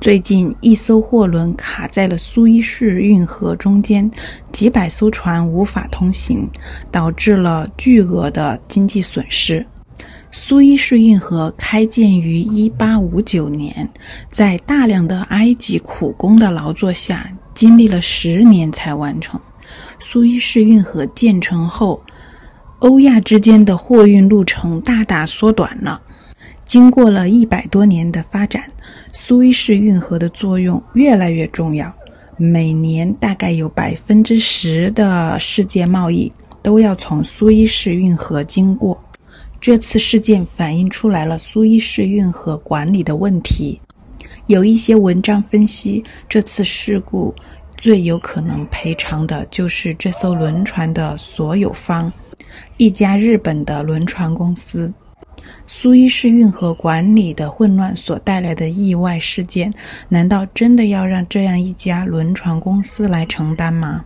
最近，一艘货轮卡在了苏伊士运河中间，几百艘船无法通行，导致了巨额的经济损失。苏伊士运河开建于1859年，在大量的埃及苦工的劳作下，经历了十年才完成。苏伊士运河建成后，欧亚之间的货运路程大大缩短了。经过了一百多年的发展，苏伊士运河的作用越来越重要。每年大概有百分之十的世界贸易都要从苏伊士运河经过。这次事件反映出来了苏伊士运河管理的问题。有一些文章分析，这次事故最有可能赔偿的就是这艘轮船的所有方——一家日本的轮船公司。苏伊士运河管理的混乱所带来的意外事件，难道真的要让这样一家轮船公司来承担吗？